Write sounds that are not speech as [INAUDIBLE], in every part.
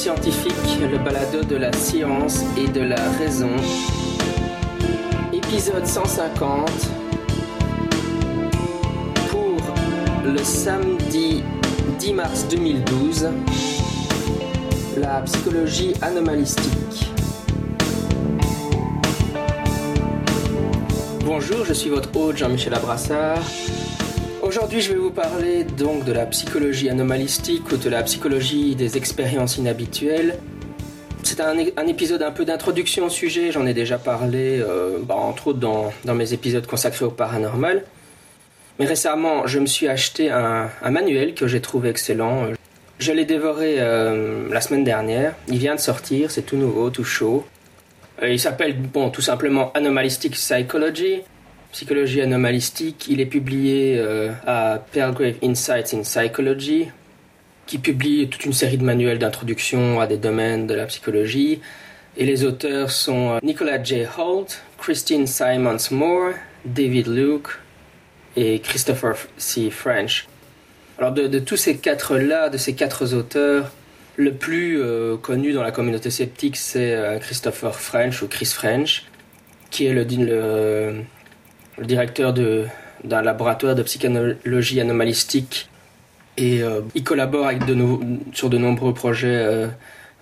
Scientifique, le balado de la science et de la raison. Épisode 150 pour le samedi 10 mars 2012. La psychologie anomalistique. Bonjour, je suis votre hôte Jean-Michel Abrassard. Aujourd'hui, je vais vous parler donc de la psychologie anomalistique ou de la psychologie des expériences inhabituelles. C'est un, épisode un peu d'introduction au sujet, j'en ai déjà parlé, euh, bah, entre autres dans, mes épisodes consacrés au paranormal. Mais récemment, je me suis acheté un, manuel que j'ai trouvé excellent. Je l'ai dévoré euh, la semaine dernière. Il vient de sortir, c'est tout nouveau, tout chaud. Euh, il s'appelle, bon, tout simplement Anomalistic Psychology psychologie anomalistique. Il est publié euh, à Pelgrave Insights in Psychology, qui publie toute une série de manuels d'introduction à des domaines de la psychologie. Et les auteurs sont euh, Nicolas J. Holt, Christine Simons Moore, David Luke et Christopher C. French. Alors de, tous ces quatre-là, de ces quatre auteurs, le plus euh, connu dans la communauté sceptique, c'est Christopher French ou Chris French, qui est le le directeur d'un laboratoire de psychologie anomalistique. Et euh, il collabore sur de nombreux projets euh,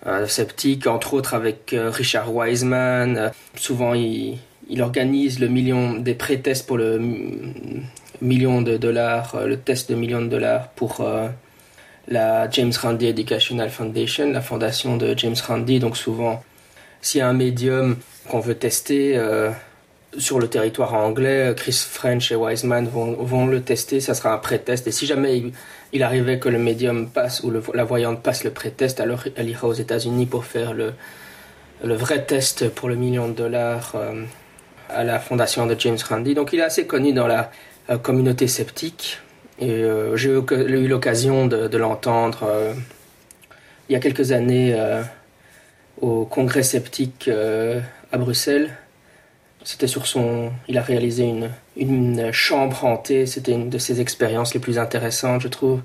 euh, sceptiques, entre autres avec Richard Wiseman. souvent, il, il, organise le million des pré-tests pour le million de dollars, le test de million de dollars pour la James Randi Educational Foundation, la fondation de James Randi. Donc souvent, s'il y a un médium qu'on veut tester, sur le territoire anglais, Chris French et Wiseman vont, vont le tester, ça sera un pré-test. Et si jamais il, arrivait que le médium passe ou la voyante passe le pré-test, alors elle ira aux États-Unis pour faire le, vrai test pour le million de dollars euh, à la fondation de James Randi. Donc il est assez connu dans la euh, communauté sceptique. Et euh, j'ai eu l'occasion de l'entendre il y a quelques années au congrès sceptique à Bruxelles. C'était sur son. Il a réalisé une, une chambre hantée. C'était une de ses expériences les plus intéressantes, je trouve.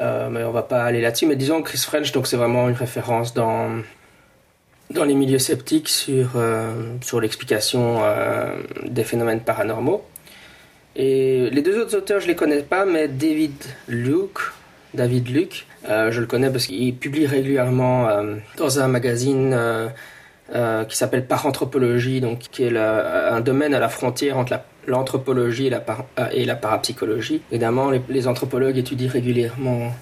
Euh, mais on va pas aller là-dessus. Mais disons Chris French, donc c'est vraiment une référence dans dans les milieux sceptiques sur euh, sur l'explication euh, des phénomènes paranormaux. Et les deux autres auteurs, je les connais pas, mais David Luke, David Luke, je le connais parce qu'il publie régulièrement dans un magazine euh, qui s'appelle paranthropologie, donc qui est un domaine à la frontière entre l'anthropologie et, la euh, et la parapsychologie. Évidemment, les, anthropologues étudient régulièrement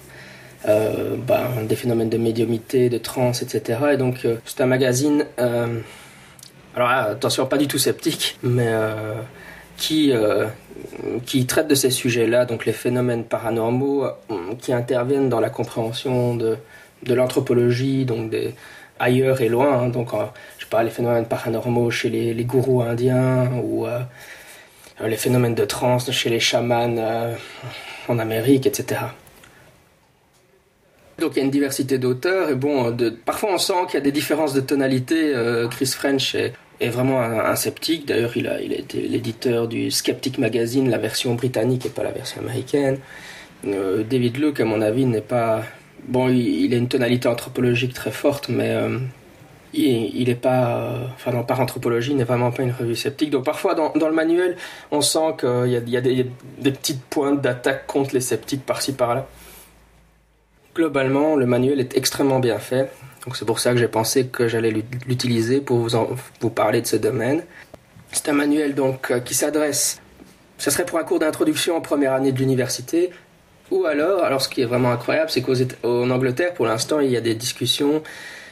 euh, ben, des phénomènes de médiumité, de trance, etc. Et donc, c'est un magazine, alors attention, pas du tout sceptique, mais qui, traite de ces sujets-là, donc les phénomènes paranormaux qui interviennent dans la compréhension de l'anthropologie, donc des ailleurs et loin. Hein. donc, euh, je sais pas, les phénomènes paranormaux chez les, gourous indiens ou euh, les phénomènes de transe chez les chamans euh, en Amérique, etc. Donc il y a une diversité d'auteurs et bon, parfois on sent qu'il y a des différences de tonalité. Chris French est, vraiment un, sceptique. D'ailleurs, il a, il été l'éditeur du Skeptic Magazine, la version britannique et pas la version américaine. David Luke, à mon avis, n'est pas bon, il, a une tonalité anthropologique très forte, mais euh, il, n'est pas, euh, enfin non, par anthropologie, il n'est vraiment pas une revue sceptique. Donc parfois dans, le manuel, on sent qu'il y a, des, petites pointes d'attaque contre les sceptiques par-ci par-là. Globalement, le manuel est extrêmement bien fait. Donc c'est pour ça que j'ai pensé que j'allais l'utiliser pour vous, vous parler de ce domaine. C'est un manuel donc euh, qui s'adresse. Ce serait pour un cours d'introduction en première année de l'université, ou alors, alors ce qui est vraiment incroyable, c'est qu'en Angleterre, pour l'instant, il y a des discussions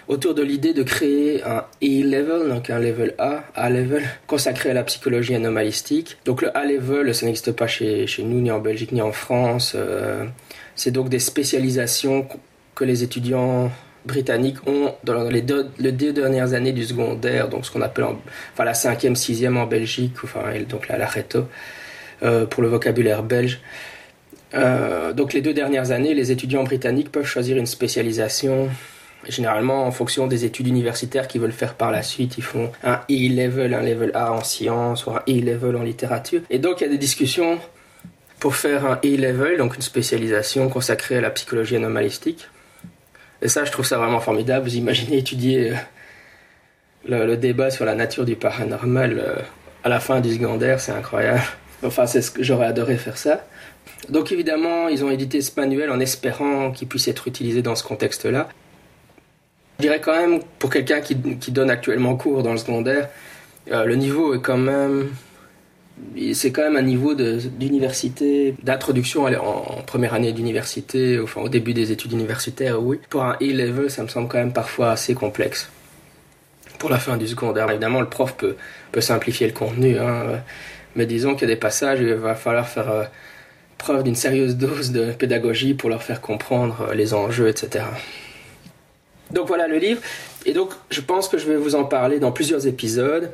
autour de l'idée de créer un E-level, donc un level A, A-level, consacré à la psychologie anomalistique. Donc le A-level, ça n'existe pas chez, nous, ni en Belgique, ni en France. Euh, c'est donc des spécialisations que les étudiants britanniques ont dans les deux, dernières années du secondaire, donc ce qu'on appelle enfin la cinquième, sixième en Belgique, enfin donc la, la euh, pour le vocabulaire belge. Euh, donc les deux dernières années, les étudiants britanniques peuvent choisir une spécialisation. Généralement, en fonction des études universitaires qu'ils veulent faire par la suite, ils font un E-level, un level A en sciences ou un E-level en littérature. Et donc, il y a des discussions pour faire un E-level, donc une spécialisation consacrée à la psychologie anomalistique. Et ça, je trouve ça vraiment formidable. Vous imaginez étudier le, le débat sur la nature du paranormal à la fin du secondaire, c'est incroyable. Enfin, c'est ce que j'aurais adoré faire ça. Donc évidemment, ils ont édité ce manuel en espérant qu'il puisse être utilisé dans ce contexte-là. Je dirais quand même, pour quelqu'un qui, donne actuellement cours dans le secondaire, euh, le niveau est quand même... C'est quand même un niveau d'université, d'introduction en, première année d'université, enfin au début des études universitaires, oui. Pour un A-level, ça me semble quand même parfois assez complexe. Pour la fin du secondaire, évidemment, le prof peut, peut simplifier le contenu, hein, mais disons qu'il y a des passages où il va falloir faire... Euh, preuve d'une sérieuse dose de pédagogie pour leur faire comprendre euh, les enjeux, etc. Donc voilà le livre. Et donc je pense que je vais vous en parler dans plusieurs épisodes.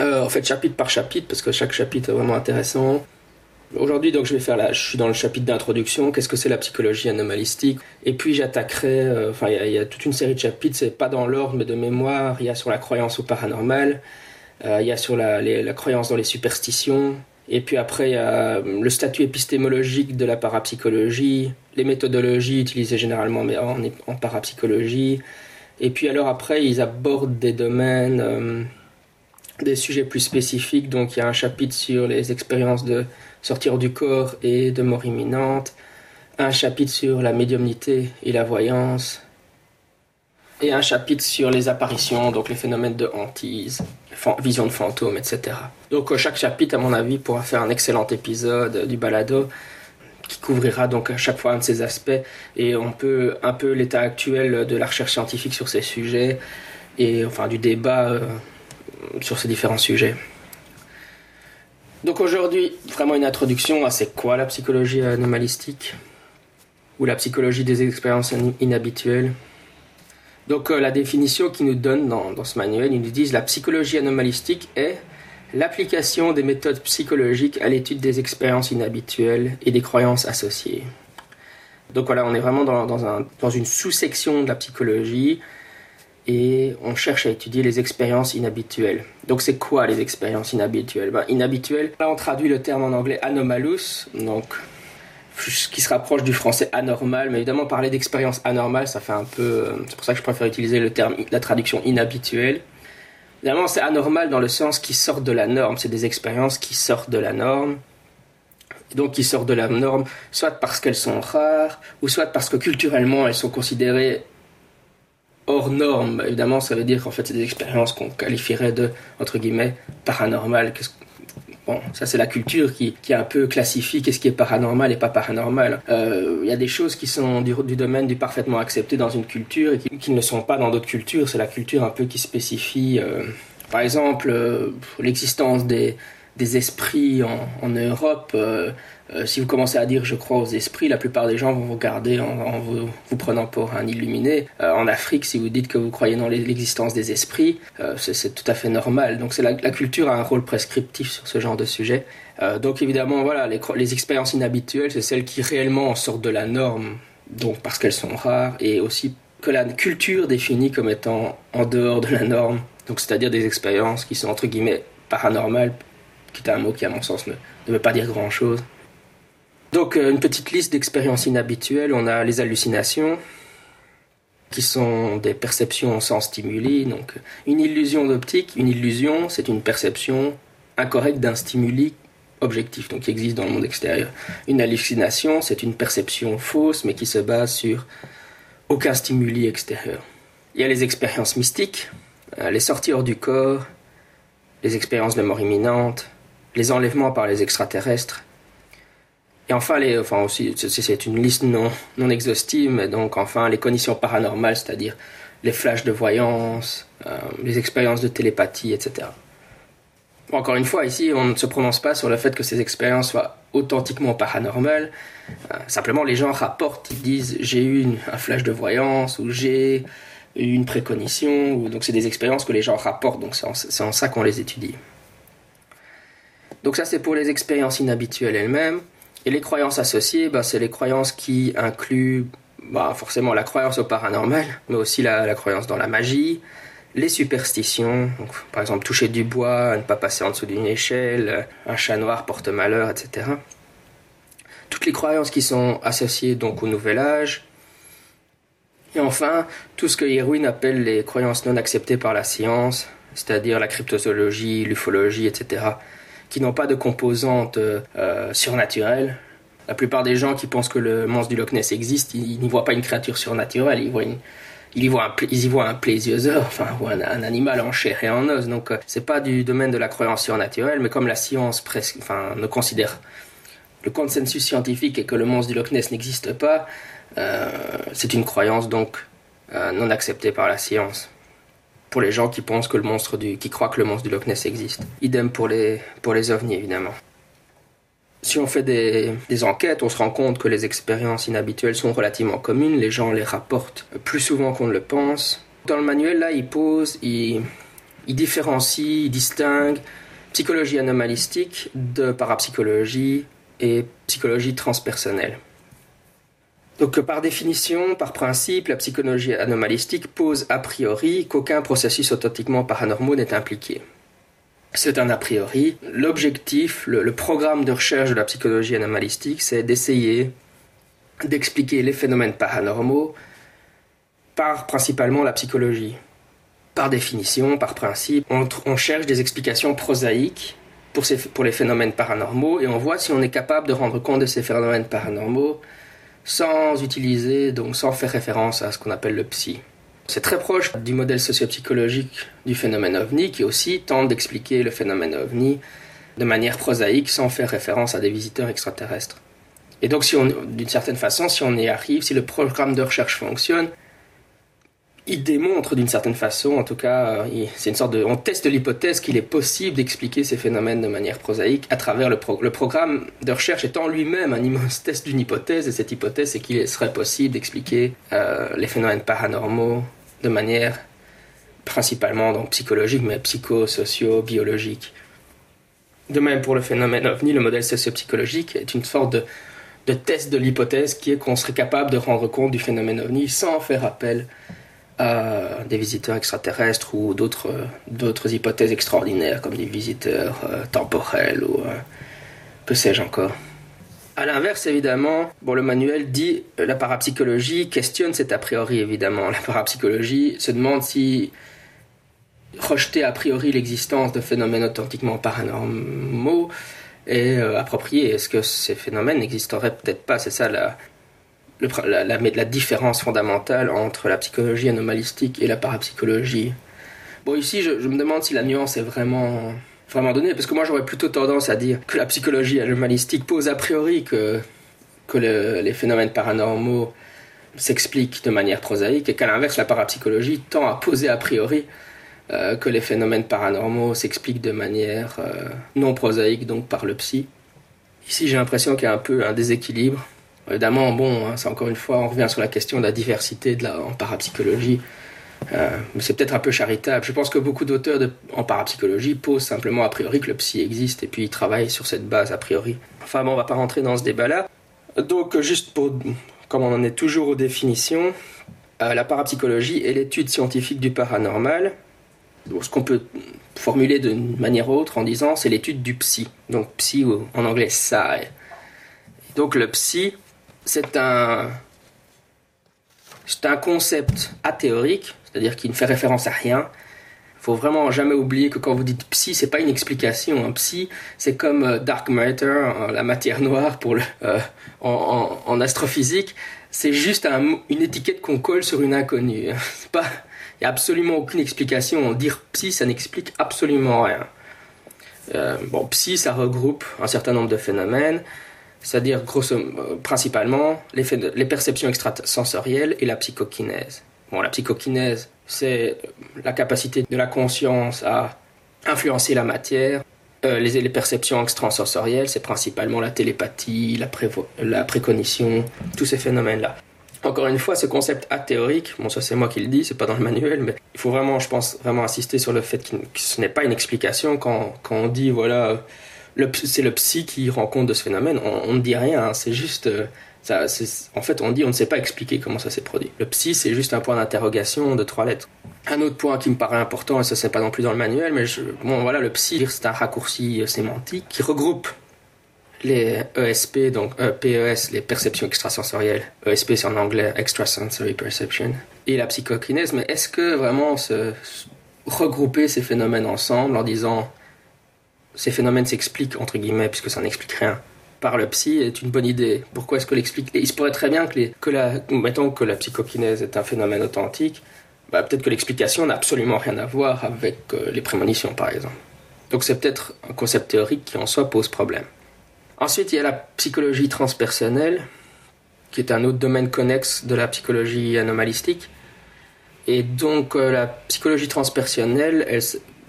Euh, en fait chapitre par chapitre parce que chaque chapitre est vraiment intéressant. Aujourd'hui donc je vais faire là, je suis dans le chapitre d'introduction. Qu'est-ce que c'est la psychologie anomalistique? Et puis j'attaquerai. Euh, enfin il y, a toute une série de chapitres. C'est pas dans l'ordre mais de mémoire. Il y a sur la croyance au paranormal. il y a sur la, la croyance dans les superstitions. Et puis après, il y a le statut épistémologique de la parapsychologie, les méthodologies utilisées généralement en, en parapsychologie. Et puis alors après, ils abordent des domaines, euh, des sujets plus spécifiques. Donc il y a un chapitre sur les expériences de sortir du corps et de mort imminente, un chapitre sur la médiumnité et la voyance, et un chapitre sur les apparitions, donc les phénomènes de hantise, vision de fantômes, etc. Donc euh, chaque chapitre, à mon avis, pourra faire un excellent épisode du balado qui couvrira donc à chaque fois un de ces aspects et on peut un peu l'état actuel de la recherche scientifique sur ces sujets et enfin du débat euh, sur ces différents sujets. Donc aujourd'hui, vraiment une introduction à c'est quoi la psychologie anomalistique ou la psychologie des expériences inhabituelles donc euh, la définition qu'ils nous donnent dans, ce manuel, ils nous disent la psychologie anomalistique est l'application des méthodes psychologiques à l'étude des expériences inhabituelles et des croyances associées. Donc voilà, on est vraiment dans, une sous-section de la psychologie et on cherche à étudier les expériences inhabituelles. Donc c'est quoi les expériences inhabituelles? Ben, Inhabituelles, là on traduit le terme en anglais anomalous, donc qui se rapproche du français anormal, mais évidemment parler d'expérience anormale, ça fait un peu. Euh, c'est pour ça que je préfère utiliser le terme, la traduction inhabituelle. Évidemment, c'est anormal dans le sens qui sort de la norme. C'est des expériences qui sortent de la norme. donc qui sortent de la norme, soit parce qu'elles sont rares, ou soit parce que culturellement elles sont considérées hors norme. Évidemment, ça veut dire qu'en fait, c'est des expériences qu'on qualifierait de, entre guillemets, paranormales. Bon, ça c'est la culture qui, qui un peu classifie qu'est-ce qui est paranormal et pas paranormal. Euh, il y a des choses qui sont du, domaine du parfaitement accepté dans une culture et qui, ne le sont pas dans d'autres cultures. C'est la culture un peu qui spécifie, euh, par exemple, euh, l'existence des, des esprits en Europe. Euh, si vous commencez à dire je crois aux esprits, la plupart des gens vont vous regarder en, vous, prenant pour un illuminé. Euh, en Afrique, si vous dites que vous croyez dans l'existence des esprits, euh, c'est tout à fait normal. Donc la, la, culture a un rôle prescriptif sur ce genre de sujet. donc évidemment, voilà, les, expériences inhabituelles, c'est celles qui réellement sortent de la norme, donc parce qu'elles sont rares, et aussi que la culture définit comme étant en dehors de la norme. Donc c'est-à-dire des expériences qui sont entre guillemets paranormales, qui est un mot qui à mon sens ne veut pas dire grand-chose. Donc euh, une petite liste d'expériences inhabituelles, on a les hallucinations, qui sont des perceptions sans stimuli. Donc une illusion d'optique, une illusion, c'est une perception incorrecte d'un stimuli objectif, donc qui existe dans le monde extérieur. Une hallucination, c'est une perception fausse, mais qui se base sur aucun stimuli extérieur. Il y a les expériences mystiques, euh, les sorties hors du corps, les expériences de mort imminente, les enlèvements par les extraterrestres, et enfin, les, enfin aussi, c'est une liste non, non exhaustive, mais donc enfin les conditions paranormales, c'est-à-dire les flashs de voyance, euh, les expériences de télépathie, etc. encore une fois, ici, on ne se prononce pas sur le fait que ces expériences soient authentiquement paranormales. Euh, simplement, les gens rapportent, ils disent j'ai eu un flash de voyance ou j'ai eu une précognition. Ou, donc, c'est des expériences que les gens rapportent, donc c'est en, en ça qu'on les étudie. Donc, ça, c'est pour les expériences inhabituelles elles-mêmes. Et les croyances associées, bah, c'est les croyances qui incluent bah, forcément la croyance au paranormal, mais aussi la, croyance dans la magie, les superstitions, par exemple toucher du bois, ne pas passer en dessous d'une échelle, un chat noir porte malheur, etc. Toutes les croyances qui sont associées donc au nouvel âge. Et enfin, tout ce que Irwin appelle les croyances non acceptées par la science, c'est-à-dire la cryptozoologie, l'ufologie, etc., qui n'ont pas de composante euh, surnaturelle. La plupart des gens qui pensent que le monstre du Loch Ness existe, ils, n'y voient pas une créature surnaturelle, ils, y, voient un, ils un [LAUGHS] enfin, un, un, animal en chair et en os. Donc, euh, c'est pas du domaine de la croyance surnaturelle, mais comme la science presque, enfin, ne considère le consensus scientifique et que le monstre du Loch Ness n'existe pas, euh, c'est une croyance donc euh, non acceptée par la science pour les gens qui pensent que le monstre du, qui croient que le monstre du Loch Ness existe. Idem pour les, pour les ovnis, évidemment. Si on fait des, des, enquêtes, on se rend compte que les expériences inhabituelles sont relativement communes, les gens les rapportent plus souvent qu'on ne le pense. Dans le manuel, là, il pose, il, il différencie, il distingue psychologie anomalistique de parapsychologie et psychologie transpersonnelle. Donc par définition, par principe, la psychologie anomalistique pose a priori qu'aucun processus authentiquement paranormaux n'est impliqué. C'est un a priori. L'objectif, le, programme de recherche de la psychologie anomalistique, c'est d'essayer d'expliquer les phénomènes paranormaux par principalement la psychologie. Par définition, par principe, on, cherche des explications prosaïques pour les phénomènes paranormaux et on voit si on est capable de rendre compte de ces phénomènes paranormaux sans utiliser, donc sans faire référence à ce qu'on appelle le psy. C'est très proche du modèle sociopsychologique du phénomène ovni qui aussi tente d'expliquer le phénomène ovni de manière prosaïque sans faire référence à des visiteurs extraterrestres. Et donc, si d'une certaine façon, si on y arrive, si le programme de recherche fonctionne, il démontre d'une certaine façon, en tout cas, euh, c'est une sorte de, on teste l'hypothèse qu'il est possible d'expliquer ces phénomènes de manière prosaïque à travers le, le programme de recherche étant lui-même un immense test d'une hypothèse, et cette hypothèse c'est qu'il serait possible d'expliquer euh, les phénomènes paranormaux de manière principalement donc psychologique, mais psycho-socio-biologique. De même pour le phénomène ovni, le modèle sociopsychologique est une sorte de, de test de l'hypothèse qui est qu'on serait capable de rendre compte du phénomène ovni sans faire appel à des visiteurs extraterrestres ou d'autres, d'autres hypothèses extraordinaires comme des visiteurs euh, temporels ou euh, que sais-je encore. A l'inverse, évidemment, bon, le manuel dit euh, la parapsychologie questionne cet a priori, évidemment. La parapsychologie se demande si rejeter a priori l'existence de phénomènes authentiquement paranormaux est approprié. Est-ce que ces phénomènes n'existeraient peut-être pas? C'est ça la, la, différence fondamentale entre la psychologie anomalistique et la parapsychologie. Bon, ici, je, me demande si la nuance est vraiment, vraiment donnée, parce que moi, j'aurais plutôt tendance à dire que la psychologie anomalistique pose a priori que, que les phénomènes paranormaux s'expliquent de manière prosaïque, et qu'à l'inverse, la parapsychologie tend à poser a priori euh, que les phénomènes paranormaux s'expliquent de manière euh, non prosaïque, donc par le psy. Ici, j'ai l'impression qu'il y a un peu un déséquilibre. Évidemment, bon, hein, c'est encore une fois, on revient sur la question de la diversité en parapsychologie. Euh, c'est peut-être un peu charitable. Je pense que beaucoup d'auteurs en parapsychologie posent simplement a priori que le psy existe et puis ils travaillent sur cette base a priori. Enfin bon, on va pas rentrer dans ce débat-là. Donc juste pour, comme on en est toujours aux définitions, euh, la parapsychologie est l'étude scientifique du paranormal. ce qu'on peut formuler d'une manière autre en disant c'est l'étude du psy. Donc psy en anglais psy. Donc le psy, c'est un, c'est un concept athéorique, c'est-à-dire qui ne fait référence à rien. Il faut vraiment jamais oublier que quand vous dites psy, c'est pas une explication. Un psy, c'est comme euh, dark matter, hein, la matière noire pour euh, en, astrophysique. C'est juste une étiquette qu'on colle sur une inconnue. [LAUGHS] pas, il n'y a absolument aucune explication. Dire psy, ça n'explique absolument rien. Euh, bon, psy, ça regroupe un certain nombre de phénomènes c'est-à-dire euh, principalement les, perceptions extrasensorielles et la psychokinèse. Bon, la psychokinèse, c'est la capacité de la conscience à influencer la matière. Euh, les, perceptions extrasensorielles, c'est principalement la télépathie, la, la précognition, tous ces phénomènes-là. Encore une fois, ce concept athéorique, bon ça c'est moi qui le dis, c'est pas dans le manuel, mais il faut vraiment, je pense, vraiment insister sur le fait que ce n'est pas une explication quand on dit, voilà, c'est le psy qui rend compte de ce phénomène. On, ne dit rien, hein. c'est juste. Euh, en fait, on dit on ne sait pas expliquer comment ça s'est produit. Le psy, c'est juste un point d'interrogation de trois lettres. Un autre point qui me paraît important, et ça c'est pas non plus dans le manuel, mais bon voilà, le psy, c'est un raccourci euh, sémantique qui regroupe les ESP, donc PES, les perceptions extrasensorielles. ESP, c'est en anglais Extrasensory Perception. Et la psychokinèse. Mais est-ce que vraiment se, regrouper ces phénomènes ensemble en disant ces phénomènes s'expliquent, entre guillemets, puisque ça n'explique rien, par le psy est une bonne idée. Pourquoi est-ce que l'explique? Il se pourrait très bien que, la, mettons que la psychokinèse est un phénomène authentique, bah, peut-être que l'explication n'a absolument rien à voir avec euh, les prémonitions, par exemple. Donc c'est peut-être un concept théorique qui en soi pose problème. Ensuite, il y a la psychologie transpersonnelle, qui est un autre domaine connexe de la psychologie anomalistique. Et donc euh, la psychologie transpersonnelle, elle,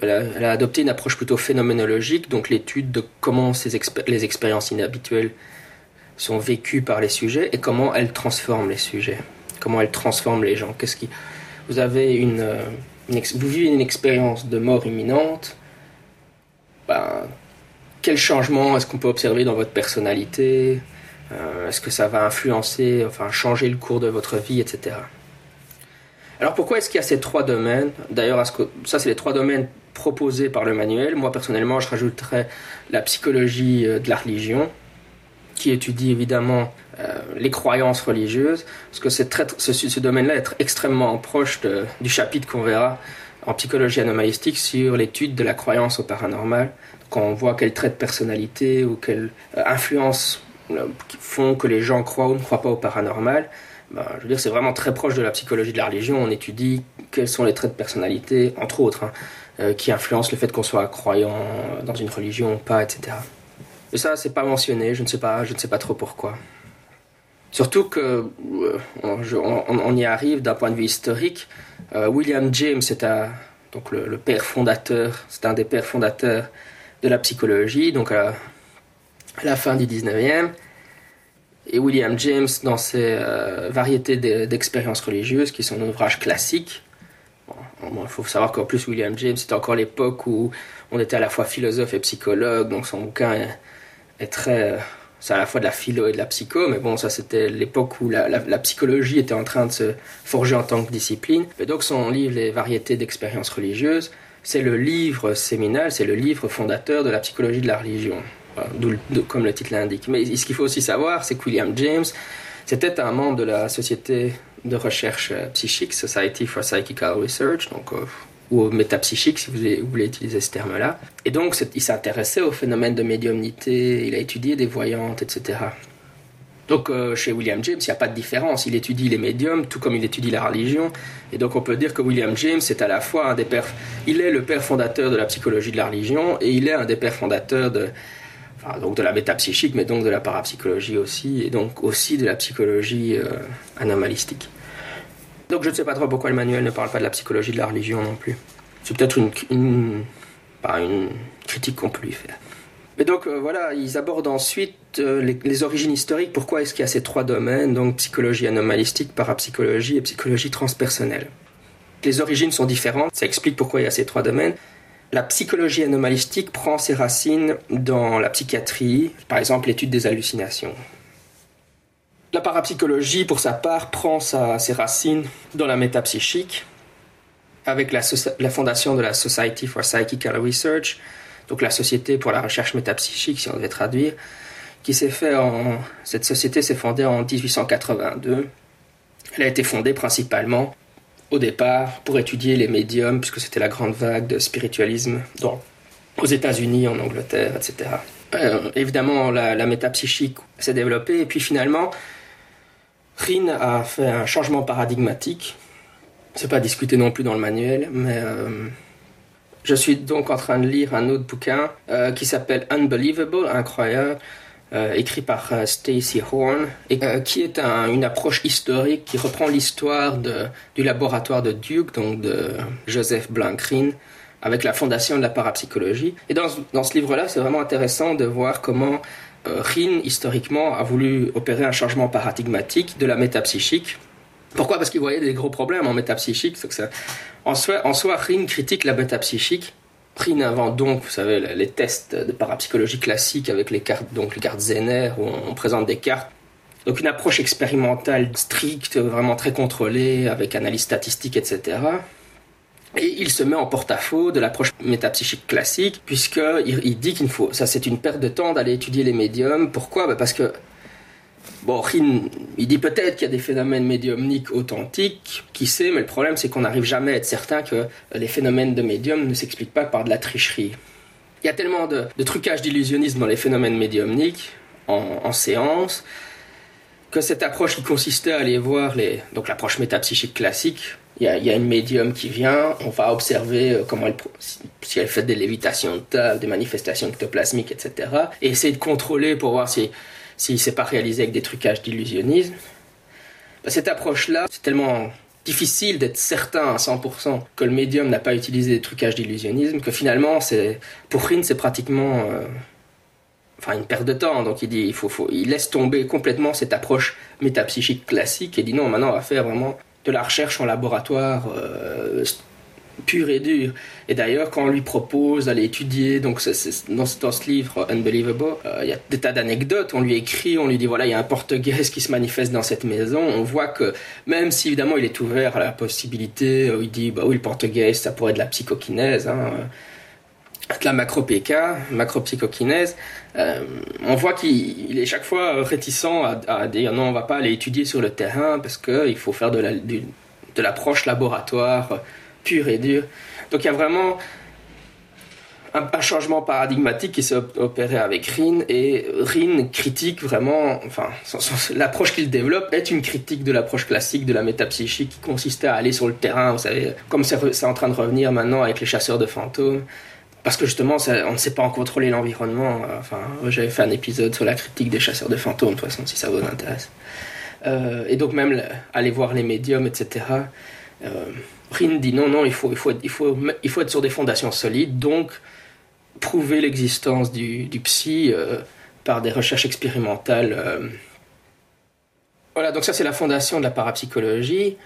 a, adopté une approche plutôt phénoménologique, donc l'étude de comment ces les expériences inhabituelles sont vécues par les sujets et comment elles transforment les sujets, comment elles transforment les gens. Qu'est-ce qui vous avez une, euh, vous vivez une expérience de mort imminente, ben, quel changement est-ce qu'on peut observer dans votre personnalité? Euh, Est-ce que ça va influencer, enfin changer le cours de votre vie, etc. Alors pourquoi est-ce qu'il y a ces trois domaines? D'ailleurs, ça c'est les trois domaines proposés par le manuel. Moi personnellement, je rajouterais la psychologie euh, de la religion, qui étudie évidemment euh, les croyances religieuses, parce que ce, ce domaine-là est extrêmement proche du chapitre qu'on verra en psychologie anomalistique sur l'étude de la croyance au paranormal, quand on voit quels traits de personnalité ou quelles euh, influences font que les gens croient ou ne croient pas au paranormal. Ben, je veux dire, c'est vraiment très proche de la psychologie de la religion. On étudie quels sont les traits de personnalité, entre autres, hein, qui influencent le fait qu'on soit croyant dans une religion ou pas, etc. Et ça, c'est pas mentionné. Je ne sais pas, je ne sais pas trop pourquoi. Surtout que euh, on, y arrive d'un point de vue historique. Euh, William James c'est donc le, père fondateur, c'est un des pères fondateurs de la psychologie, donc à, la fin du 19e. Et William James, dans ses euh, variétés d'expériences religieuses, qui sont un ouvrage classique, il faut savoir qu'en plus William James, c'était encore l'époque où on était à la fois philosophe et psychologue, donc son bouquin est, très... C'est à la fois de la philo et de la psycho, mais bon, ça c'était l'époque où la, psychologie était en train de se forger en tant que discipline. Et donc son livre Les variétés d'expériences religieuses, c'est le livre séminal, c'est le livre fondateur de la psychologie de la religion comme le titre l'indique. Mais ce qu'il faut aussi savoir, c'est que William James, c'était un membre de la société de recherche euh, psychique, Society for Psychical Research, donc, euh, ou métapsychique si vous voulez, utiliser ce terme-là. Et donc, il s'intéressait au phénomène de médiumnité, il a étudié des voyantes, etc. Donc euh, chez William James, il n'y a pas de différence. Il étudie les médiums, tout comme il étudie la religion. Et donc on peut dire que William James est à la fois un des pères... Il est le père fondateur de la psychologie de la religion et il est un des pères fondateurs de, donc de la métapsychique, mais donc de la parapsychologie aussi, et donc aussi de la psychologie euh, anomalistique. Donc je ne sais pas trop pourquoi le manuel ne parle pas de la psychologie de la religion non plus. C'est peut-être une, critique qu'on peut lui faire. Mais donc euh, voilà, ils abordent ensuite euh, les, les, origines historiques. Pourquoi est-ce qu'il y a ces trois domaines, donc psychologie anomalistique, parapsychologie et psychologie transpersonnelle? Les origines sont différentes, ça explique pourquoi il y a ces trois domaines. La psychologie anomalistique prend ses racines dans la psychiatrie, par exemple l'étude des hallucinations. La parapsychologie, pour sa part, prend ses racines dans la métapsychique, avec la, fondation de la Society for Psychical Research, donc la Société pour la recherche métapsychique, si on devait traduire, qui s'est fait en... Cette société s'est fondée en 1882. Elle a été fondée principalement au départ pour étudier les médiums, puisque c'était la grande vague de spiritualisme aux États-Unis, en Angleterre, etc. Euh, évidemment, la, métapsychique s'est développée, et puis finalement, Rin a fait un changement paradigmatique. C'est pas discuté non plus dans le manuel, mais euh, je suis donc en train de lire un autre bouquin euh, qui s'appelle Unbelievable, incroyable, euh, écrit par euh, Stacy Horn, et euh, qui est une approche historique qui reprend l'histoire du laboratoire de Duke, donc de Joseph Blankrin, avec la fondation de la parapsychologie. Et dans, dans ce livre-là, c'est vraiment intéressant de voir comment Rin, historiquement, a voulu opérer un changement paradigmatique de la métapsychique. Pourquoi? Parce qu'il voyait des gros problèmes en métapsychique. en, soi, en soi, Rin critique la métapsychique Prine invente donc, vous savez, les tests de parapsychologie classique avec les cartes, donc les cartes Zener, où on présente des cartes. Donc une approche expérimentale stricte, vraiment très contrôlée, avec analyse statistique, etc. Et il se met en porte-à-faux de l'approche métapsychique classique, puisqu'il il dit qu'il faut, ça c'est une perte de temps d'aller étudier les médiums. Pourquoi? Bah, Parce que, bon, il dit peut-être qu'il y a des phénomènes médiumniques authentiques, qui sait, mais le problème c'est qu'on n'arrive jamais à être certain que les phénomènes de médium ne s'expliquent pas par de la tricherie. Il y a tellement de, trucage d'illusionnisme dans les phénomènes médiumniques, en, séance, que cette approche qui consistait à aller voir les, donc l'approche métapsychique classique, il y, a, une médium qui vient, on va observer euh, comment elle, si elle fait des lévitations de table, des manifestations ectoplasmiques, etc. Et essayer de contrôler pour voir si s'il ne s'est pas réalisé avec des trucages d'illusionnisme. Bah, cette approche-là, c'est tellement difficile d'être certain à 100% que le médium n'a pas utilisé des trucages d'illusionnisme que finalement, pour Rin, c'est pratiquement euh, une perte de temps. Donc il dit, il faut, il laisse tomber complètement cette approche métapsychique classique et dit non, maintenant on va faire vraiment de la recherche en laboratoire euh, pure et dure. Et d'ailleurs, quand on lui propose d'aller étudier, donc dans, ce livre Unbelievable, euh, il y a des tas d'anecdotes. On lui écrit, on lui dit voilà, il y a un portugais qui se manifeste dans cette maison. On voit que même si évidemment il est ouvert à la possibilité, euh, il dit bah oui, le portugais, ça pourrait être de la psychokinèse. Hein, de la macro-PK, macro-psychokinèse, euh, on voit qu'il est chaque fois réticent à, dire non, on va pas aller étudier sur le terrain parce qu'il faut faire de l'approche laboratoire pure et dure. Donc il y a vraiment un, changement paradigmatique qui s'est opéré avec Rin et Rin critique vraiment, enfin, l'approche qu'il développe est une critique de l'approche classique de la métapsychique qui consistait à aller sur le terrain, vous savez, comme c'est en train de revenir maintenant avec les chasseurs de fantômes parce que justement, on ne sait pas en contrôler l'environnement. Enfin, j'avais fait un épisode sur la critique des chasseurs de fantômes, de toute façon, si ça vous intéresse. Euh, et donc même aller voir les médiums, etc. Rin dit non, non, il faut, il, faut il, faut, il faut être sur des fondations solides, donc prouver l'existence du, du, psy euh, par des recherches expérimentales. Euh. Voilà, donc ça c'est la fondation de la parapsychologie.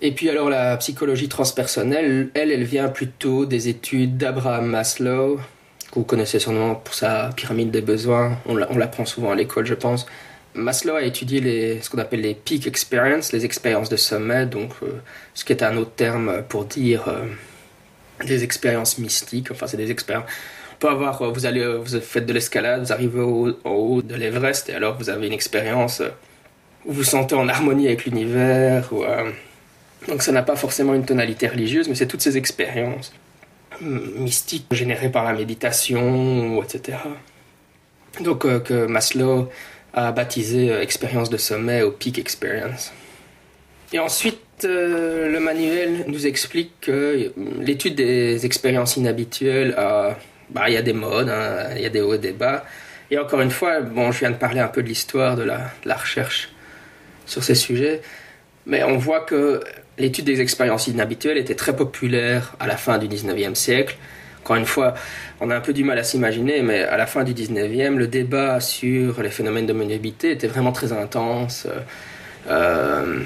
Et puis alors la psychologie transpersonnelle, elle, elle vient plutôt des études d'Abraham Maslow, que vous connaissez sûrement pour sa pyramide des besoins, on l'apprend souvent à l'école je pense. Maslow a étudié les, ce qu'on appelle les peak experiences, les expériences de sommet, donc euh, ce qui est un autre terme pour dire euh, des expériences mystiques, enfin c'est des expériences... On peut avoir, euh, vous allez, vous faites de l'escalade, vous arrivez au, au haut de l'Everest et alors vous avez une expérience où vous vous sentez en harmonie avec l'univers, donc ça n'a pas forcément une tonalité religieuse, mais c'est toutes ces expériences mystiques générées par la méditation, etc. Donc que Maslow a baptisé euh, expérience de sommet ou peak experience. Et ensuite, euh, le manuel nous explique que l'étude des expériences inhabituelles, bah, il y a des modes, hein, il y a des hauts et des bas. Et encore une fois, bon, je viens de parler un peu de l'histoire de la, de la recherche sur ces sujets, mais on voit que l'étude des expériences inhabituelles était très populaire à la fin du 19e siècle. Encore une fois, on a un peu du mal à s'imaginer, mais à la fin du 19e, le débat sur les phénomènes de médiumnité était vraiment très intense. Euh,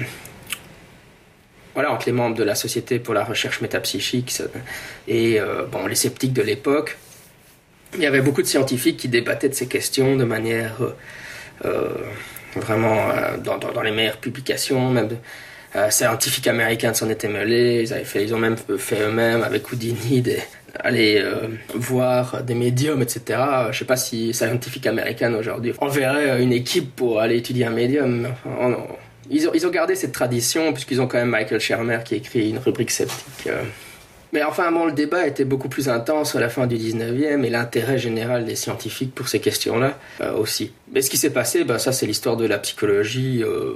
voilà, entre les membres de la Société pour la recherche métapsychique et euh, bon, les sceptiques de l'époque. Il y avait beaucoup de scientifiques qui débattaient de ces questions de manière euh, vraiment dans, les meilleures publications, même scientifiques américains s'en étaient mêlés. Ils ont même fait eux-mêmes avec Houdini des, aller euh, voir des médiums, etc. Je sais pas si scientifiques américains aujourd'hui enverraient une équipe pour aller étudier un médium. ils, ont, ils ont gardé cette tradition puisqu'ils ont quand même Michael Shermer qui écrit une rubrique sceptique. Euh, mais enfin, bon, le débat était beaucoup plus intense à la fin du 19e et l'intérêt général des scientifiques pour ces questions-là euh, aussi. Mais ce qui s'est passé, bah, ça c'est l'histoire de la psychologie euh,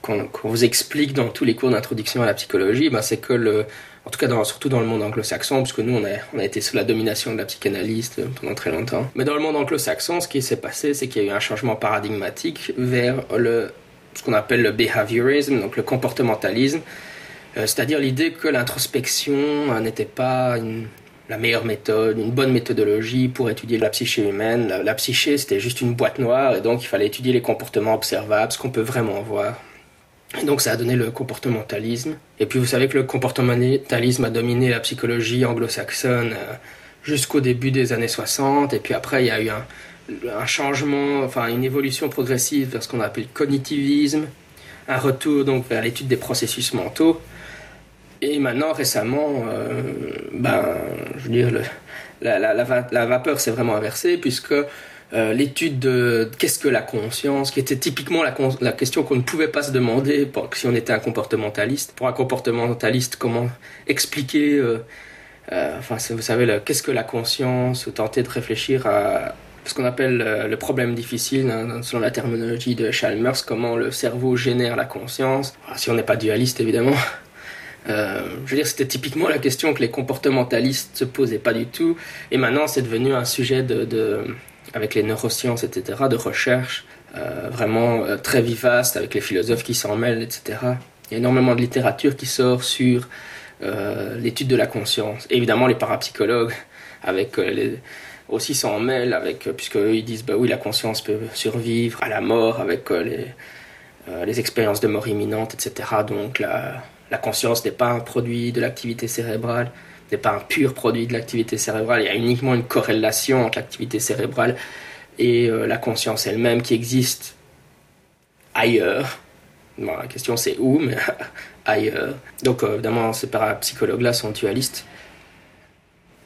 qu'on vous explique dans tous les cours d'introduction à la psychologie, bah, c'est que le, en tout cas surtout dans le monde anglo-saxon, puisque nous on a, été sous la domination de la psychanalyste pendant très longtemps. Mais dans le monde anglo-saxon, ce qui s'est passé, c'est qu'il y a eu un changement paradigmatique vers ce qu'on appelle le behaviorism, donc le comportementalisme, euh, c'est-à-dire l'idée que l'introspection euh, n'était pas la meilleure méthode, une bonne méthodologie pour étudier la psyché humaine. La, psyché, c'était juste une boîte noire, et donc il fallait étudier les comportements observables, ce qu'on peut vraiment voir. Donc ça a donné le comportementalisme. Et puis vous savez que le comportementalisme a dominé la psychologie anglo-saxonne euh, jusqu'au début des années 60, et puis après il y a eu un, changement, enfin une évolution progressive vers ce qu'on appelle le cognitivisme, un retour donc vers l'étude des processus mentaux. Et maintenant, récemment, euh, ben, je veux dire, la, la, vapeur s'est vraiment inversée puisque euh, l'étude de qu'est-ce que la conscience, qui était typiquement la, question qu'on ne pouvait pas se demander si on était un comportementaliste. Pour un comportementaliste, comment expliquer, euh, euh, enfin, vous savez, qu'est-ce que la conscience, ou tenter de réfléchir à ce qu'on appelle le problème difficile, selon la terminologie de Chalmers, comment le cerveau génère la conscience. si on n'est pas dualiste, évidemment. [LAUGHS] Je veux dire, c'était typiquement la question que les comportementalistes se posaient pas du tout. Et maintenant, c'est devenu un sujet de, avec les neurosciences, etc., de recherche euh, vraiment euh, très vivace, avec les philosophes qui s'en mêlent, etc. Il y a énormément de littérature qui sort sur euh, l'étude de la conscience. Évidemment, les parapsychologues, [LAUGHS] avec aussi s'en mêlent, avec, puisque ils disent, bah oui, la conscience peut survivre à la mort, avec les, expériences de mort imminente, etc. Donc, la conscience n'est pas un produit de l'activité cérébrale, n'est pas un pur produit de l'activité cérébrale. Il y a uniquement une corrélation entre l'activité cérébrale et euh, la conscience elle-même qui existe ailleurs. la question c'est où, mais [LAUGHS] ailleurs. Donc euh, évidemment, ces parapsychologues-là sont dualistes.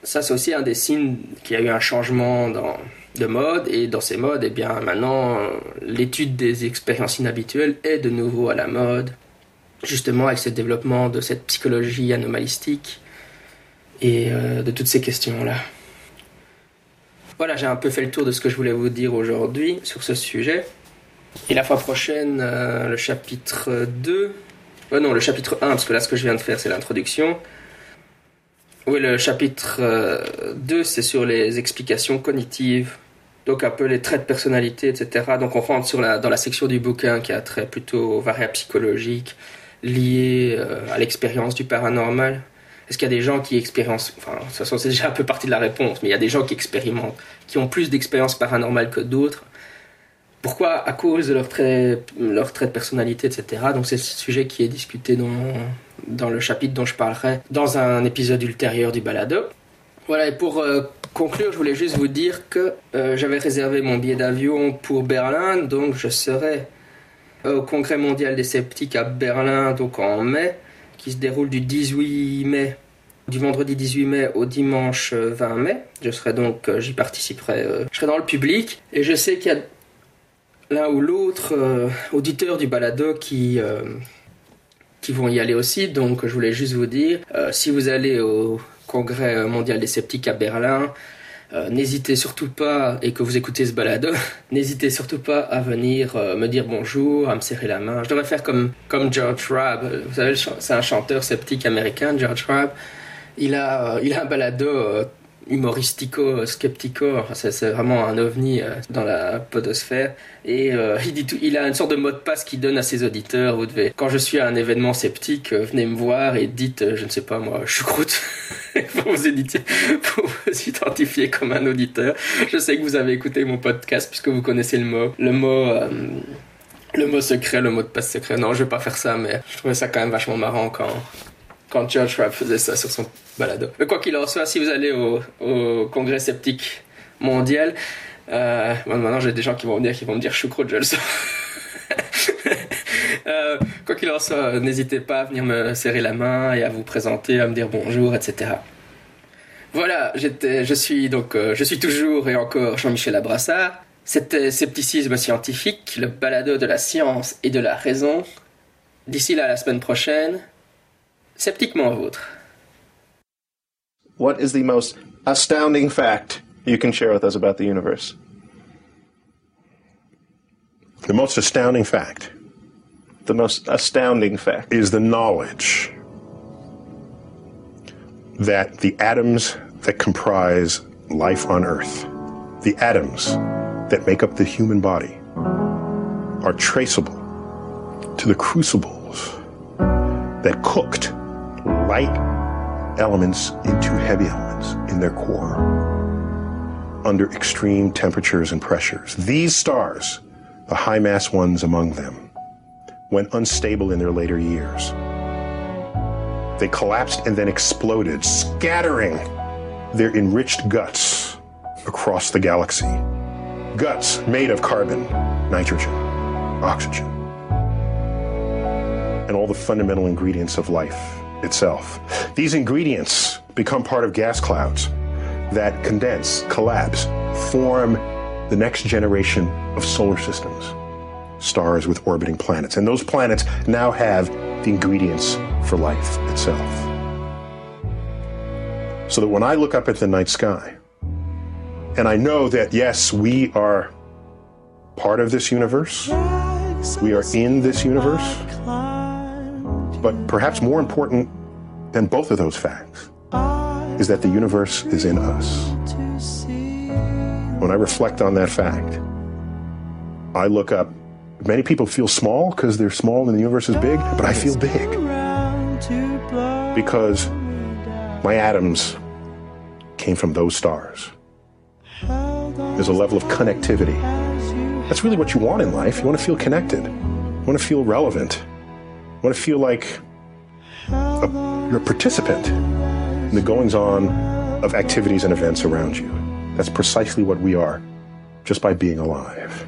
Ça, c'est aussi un des signes qu'il y a eu un changement dans, de mode, et dans ces modes, eh bien, maintenant, l'étude des expériences inhabituelles est de nouveau à la mode justement avec ce développement de cette psychologie anomalistique et euh, de toutes ces questions-là. Voilà, j'ai un peu fait le tour de ce que je voulais vous dire aujourd'hui sur ce sujet. Et la fois prochaine, euh, le chapitre 2. Euh, non, le chapitre 1, parce que là, ce que je viens de faire, c'est l'introduction. Oui, le chapitre 2, c'est sur les explications cognitives. Donc, un peu les traits de personnalité, etc. Donc, on rentre dans la section du bouquin qui a trait plutôt aux variables psychologiques, lié euh, à l'expérience du paranormal Est-ce qu'il y a des gens qui expérimentent, enfin, de toute façon, c'est déjà un peu partie de la réponse, mais il y a des gens qui expérimentent, qui ont plus d'expérience paranormale que d'autres. Pourquoi? À cause de leur trait, leur trait de personnalité, etc. Donc c'est ce sujet qui est discuté dans, dans le chapitre dont je parlerai dans un épisode ultérieur du balado. Voilà, et pour euh, conclure, je voulais juste vous dire que euh, j'avais réservé mon billet d'avion pour Berlin, donc je serai au Congrès mondial des sceptiques à Berlin, donc en mai, qui se déroule du 18 mai, du vendredi 18 mai au dimanche 20 mai. Je serai donc, euh, j'y participerai, euh, je serai dans le public, et je sais qu'il y a l'un ou l'autre euh, auditeur du balado qui qui vont y aller aussi. Donc, je voulais juste vous dire, si vous allez au Congrès mondial des sceptiques à Berlin, euh, n'hésitez surtout pas, et que vous écoutez ce balado, [LAUGHS] n'hésitez surtout pas à venir euh, me dire bonjour, à me serrer la main. Je devrais faire comme, comme George Rabb. Vous savez, c'est un chanteur sceptique américain, George Rabb. Il a, euh, il a un balado humoristico, skeptico. C'est vraiment un ovni dans la podosphère. Et il, dit tout, il a une sorte de mot de passe qu'il donne à ses auditeurs. Vous devez, quand je suis à un événement sceptique, venez me voir et dites, je ne sais pas moi, choucroute. [LAUGHS] [LAUGHS] pour vous identifier comme un auditeur. Je sais que vous avez écouté mon podcast puisque vous connaissez le mot, le mot. le mot secret, le mot de passe secret. Non, je vais pas faire ça, mais je trouvais ça quand même vachement marrant quand quand George faisait ça sur son balado. Mais quoi qu'il en soit, si vous allez au, au congrès sceptique mondial, euh, maintenant j'ai des gens qui vont venir qui vont me dire choucroute, je le sens. [LAUGHS] euh, quoi qu'il en soit, n'hésitez pas à venir me serrer la main et à vous présenter, à me dire bonjour, etc. Voilà, j'étais, je suis donc, euh, je suis toujours et encore Jean-Michel Abrassard. C'était Scepticisme scientifique, le balado de la science et de la raison. D'ici là, la semaine prochaine, sceptiquement vôtre. What is the most astounding fact you can share with us about the universe? The most astounding fact. The most astounding fact is the knowledge that the atoms that comprise life on Earth, the atoms that make up the human body, are traceable to the crucibles that cooked light elements into heavy elements in their core under extreme temperatures and pressures. These stars, the high mass ones among them, went unstable in their later years. They collapsed and then exploded, scattering their enriched guts across the galaxy. Guts made of carbon, nitrogen, oxygen, and all the fundamental ingredients of life itself. These ingredients become part of gas clouds that condense, collapse, form the next generation of solar systems, stars with orbiting planets. And those planets now have the ingredients for life itself. So that when I look up at the night sky, and I know that, yes, we are part of this universe, we are in this universe, but perhaps more important than both of those facts is that the universe is in us. When I reflect on that fact, I look up. Many people feel small because they're small and the universe is big, but I feel big because my atoms came from those stars. There's a level of connectivity. That's really what you want in life. You want to feel connected. You want to feel relevant. You want to feel like a, you're a participant in the goings on of activities and events around you. That's precisely what we are, just by being alive.